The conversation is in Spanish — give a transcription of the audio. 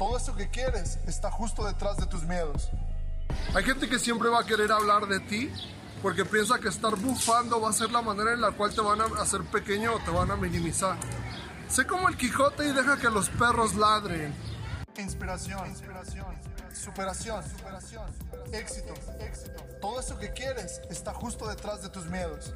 Todo eso que quieres está justo detrás de tus miedos. Hay gente que siempre va a querer hablar de ti porque piensa que estar bufando va a ser la manera en la cual te van a hacer pequeño o te van a minimizar. Sé como el Quijote y deja que los perros ladren. Inspiración, inspiración, superación, superación, éxito, éxito. Todo eso que quieres está justo detrás de tus miedos.